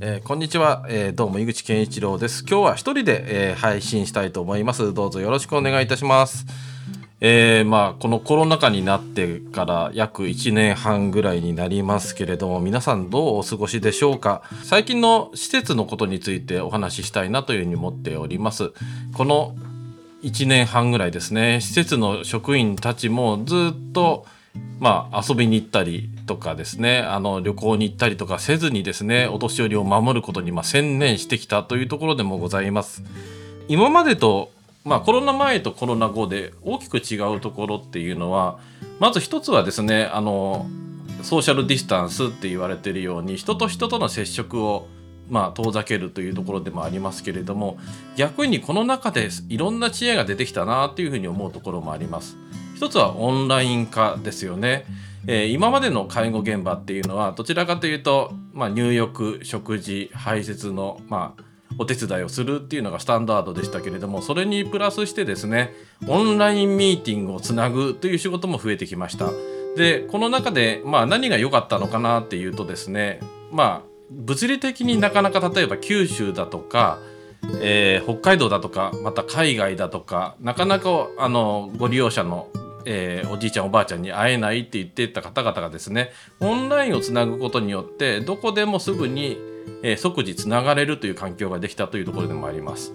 えー、こんにちは、えー、どうも井口健一郎です。今日は一人で、えー、配信したいと思います。どうぞよろしくお願いいたします。えー、まあこのコロナ禍になってから約1年半ぐらいになりますけれども皆さんどうお過ごしでしょうか？最近の施設のことについてお話ししたいなというふうに思っております。この1年半ぐらいですね。施設の職員たちもずっとまあ、遊びに行ったりとかですねあの旅行に行ったりとかせずにですねお年寄りを守ることにまあ専念してきたというところでもございます。今までとまあ、コロナ前とコロナ後で大きく違うところっていうのはまず一つはですねあのソーシャルディスタンスって言われてるように人と人との接触をまあ遠ざけるというところでもありますけれども逆にこの中でいろんな知恵が出てきたなっていうふうに思うところもあります。一つはオンライン化ですよね。えー、今までの介護現場っていうのはどちらかというと、まあ、入浴食事排泄の、まあ、お手伝いをするっていうのがスタンダードでしたけれどもそれにプラスしてですねオンラインミーティングをつなぐという仕事も増えてきました。でこの中で、まあ、何が良かったのかなっていうとですねまあ物理的になかなか例えば九州だとかえー、北海道だとかまた海外だとかなかなかあのご利用者のえー、おじいちゃんおばあちゃんに会えないって言ってた方々がですねオンラインをつなぐことによってどこでもすぐに、えー、即時つながれるという環境ができたというところでもあります。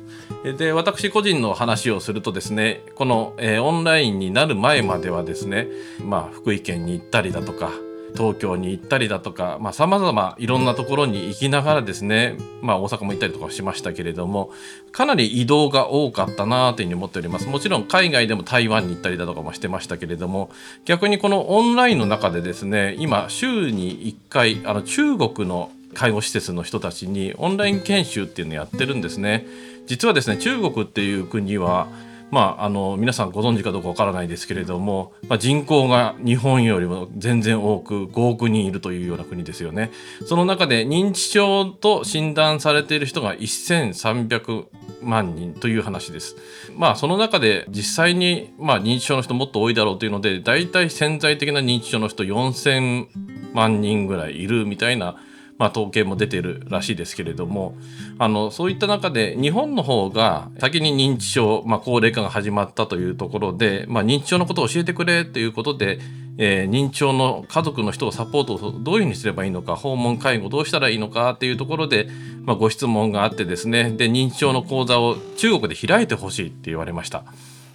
で私個人の話をするとですねこの、えー、オンラインになる前まではですねまあ福井県に行ったりだとか東京に行ったりだとかさまざ、まいろんなところに行きながらですね、まあ、大阪も行ったりとかしましたけれどもかなり移動が多かったなというふうに思っております。もちろん海外でも台湾に行ったりだとかもしてましたけれども逆にこのオンラインの中でですね今週に1回あの中国の介護施設の人たちにオンライン研修っていうのをやってるんですね。実はですね中国っていう国はまあ、あの皆さんご存知かどうかわからないですけれども、まあ、人口が日本よりも全然多く5億人いるというような国ですよね。その中で認知症と診断されている人が1300万人という話です。まあその中で実際に、まあ、認知症の人もっと多いだろうというので大体潜在的な認知症の人4000万人ぐらいいるみたいなまあ、統計も出てるらしいですけれどもあのそういった中で日本の方が先に認知症、まあ、高齢化が始まったというところで、まあ、認知症のことを教えてくれということで、えー、認知症の家族の人をサポートをどういうふうにすればいいのか訪問介護どうしたらいいのかっていうところで、まあ、ご質問があってですねで認知症の講座を中国で開いてほしいって言われました。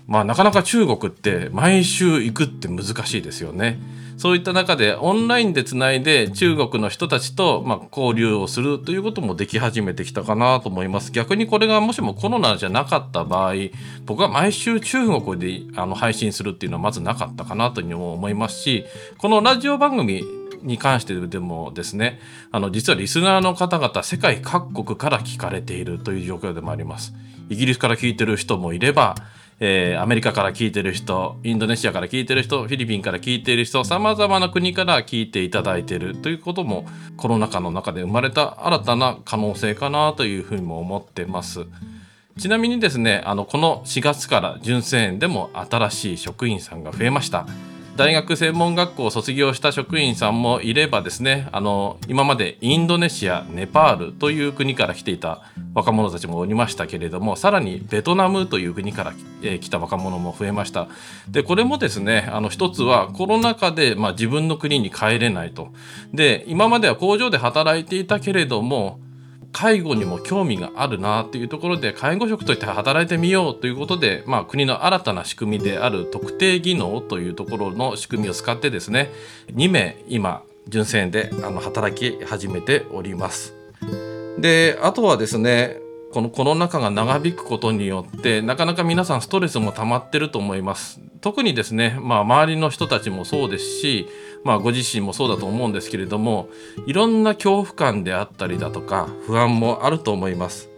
まあ、なかなか中国って毎週行くって難しいですよね。そういった中でオンラインでつないで中国の人たちとま交流をするということもでき始めてきたかなと思います。逆にこれがもしもコロナじゃなかった場合僕は毎週中国であの配信するっていうのはまずなかったかなというにも思いますしこのラジオ番組に関してでもですねあの実はリスナーの方々世界各国から聞かれているという状況でもあります。イギリスから聞いてる人もいればえー、アメリカから聞いてる人インドネシアから聞いてる人フィリピンから聞いてる人さまざまな国から聞いていただいてるということもコロナ禍の中で生まれた新たな可能性かなというふうにも思ってます。ちなみにですねあのこの4月から純正園でも新しい職員さんが増えました。大学専門学校を卒業した職員さんもいればですねあの今までインドネシアネパールという国から来ていた若者たちもおりましたけれどもさらにベトナムという国から、え、来た若者も増えました。でこれもですねあの一つはコロナ禍で、まあ、自分の国に帰れないと。で今までは工場で働いていたけれども介護にも興味があるなというところで介護職として働いてみようということで、まあ、国の新たな仕組みである特定技能というところの仕組みを使ってですね2名今純正であの働き始めております。であとはですねこのコロナ禍が長引くことによってなかなか皆さんストレスも溜まってると思います特にですねまあ周りの人たちもそうですしまあご自身もそうだと思うんですけれどもいろんな恐怖感であったりだとか不安もあると思います。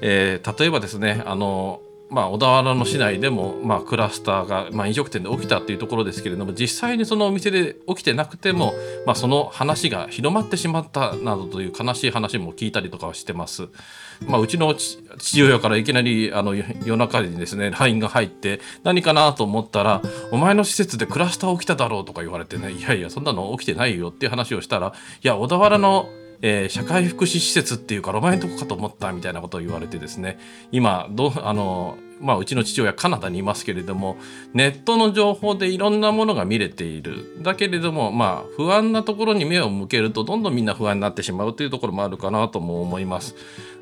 えー、例えばですねあのまあ、小田原の市内でも、まあ、クラスターが、まあ、飲食店で起きたっていうところですけれども実際にそのお店で起きてなくても、まあ、その話が広まってしまったなどという悲しい話も聞いたりとかはしてます。まあ、うちの父親からいきなりあの夜中にですね LINE が入って何かなと思ったら「お前の施設でクラスター起きただろう」とか言われてね「いやいやそんなの起きてないよ」っていう話をしたら「いや小田原のえー、社会福祉施設っていうかロマンのとこかと思ったみたいなことを言われてですね今どあのまあ、うちの父親カナダにいますけれどもネットの情報でいろんなものが見れているだけれどもまあ不安なところに目を向けるとどんどんみんな不安になってしまうというところもあるかなとも思います。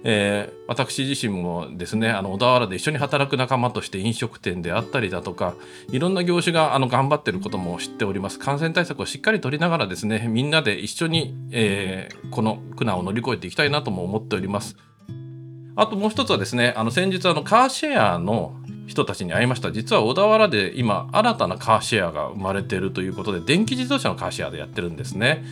えー、私自身もですねあの小田原で一緒に働く仲間として飲食店であったりだとかいろんな業種があの頑張ってることも知っております感染対策をしっかり取りながらですねみんなで一緒に、えー、この苦難を乗り越えていきたいなとも思っております。あともう一つはですね、あの先日あのカーシェアの人たちに会いました。実は小田原で今新たなカーシェアが生まれているということで、電気自動車のカーシェアでやってるんですね。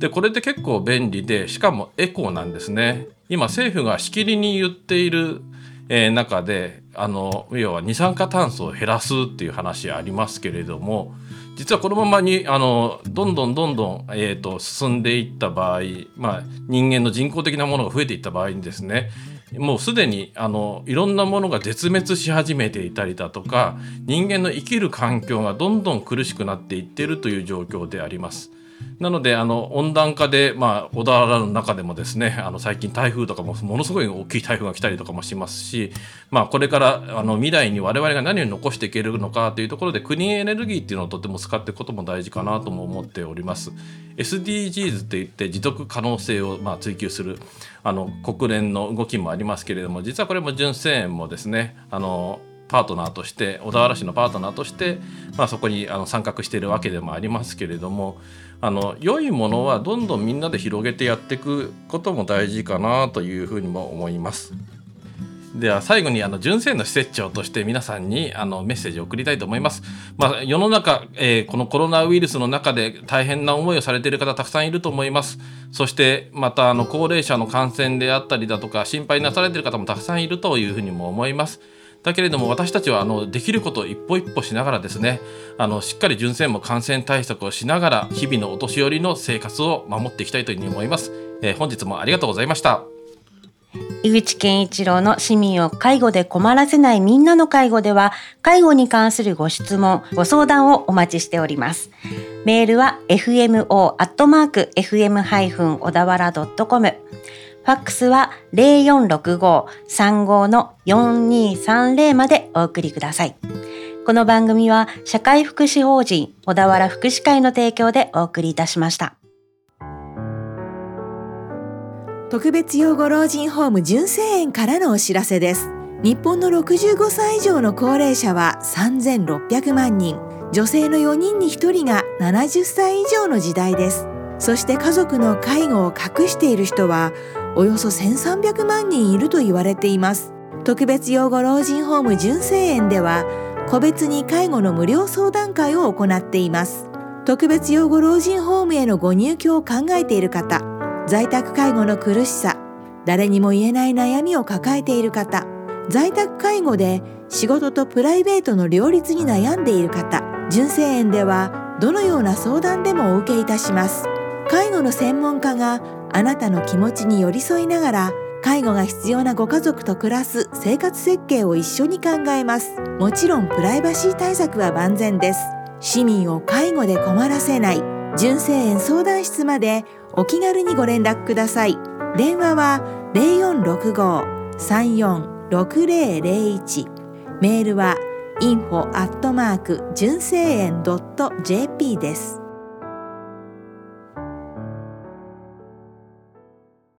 で、これって結構便利で、しかもエコーなんですね。今政府がしきりに言っている、えー、中で、あの、要は二酸化炭素を減らすっていう話ありますけれども、実はこのままにあのどんどんどんどん、えーと進んでいった場合、まあ、人間の人工的なものが増えていった場合にですねもうすでにあのいろんなものが絶滅し始めていたりだとか人間の生きる環境がどんどん苦しくなっていっているという状況であります。なのであの温暖化で、まあ、小田原の中でもですねあの最近台風とかもものすごい大きい台風が来たりとかもしますし、まあ、これからあの未来に我々が何を残していけるのかというところでクリーンエネルギーっていうのをとても使っていくことも大事かなとも思っております。SDGs って言って持続可能性をまあ追求するあの国連の動きもありますけれども実はこれも純正園もですねあのパートナーとして小田原市のパートナーとして、まあ、そこにあの参画しているわけでもありますけれどもあの良いものはどんどんみんなで広げてやっていくことも大事かなというふうにも思います。では最後にあの純正の施設長として皆さんにあのメッセージを送りたいと思います。まあ、世の中、えー、このコロナウイルスの中で大変な思いをされている方たくさんいると思います。そしてまたあの高齢者の感染であったりだとか心配なされている方もたくさんいるというふうにも思います。だけれども私たちはあのできることを一歩一歩しながらですねあのしっかり純正も感染対策をしながら日々のお年寄りの生活を守っていきたいというふうに思います、えー、本日もありがとうございました。井口健一郎の市民を介護で困らせないみんなの介護では介護に関するご質問ご相談をお待ちしております。メールは fmo.fm- 小田原 .com ファックスは0465-35の4230までお送りください。この番組は社会福祉法人小田原福祉会の提供でお送りいたしました。特別養護老人ホーム純正園からのお知らせです。日本の65歳以上の高齢者は3600万人、女性の4人に1人が70歳以上の時代です。そして家族の介護を隠している人はおよそ1300万人いると言われています。特別養護老人ホーム純正園では個別に介護の無料相談会を行っています。特別養護老人ホームへのご入居を考えている方在宅介護の苦しさ誰にも言えない悩みを抱えている方在宅介護で仕事とプライベートの両立に悩んでいる方純正園ではどのような相談でもお受けいたします。介護の専門家があなたの気持ちに寄り添いながら介護が必要なご家族と暮らす生活設計を一緒に考えます。もちろんプライバシー対策は万全です。市民を介護で困らせない。純正園相談室までお気軽にご連絡ください。電話は0465-346001メールは info@ 純正園 .jp です。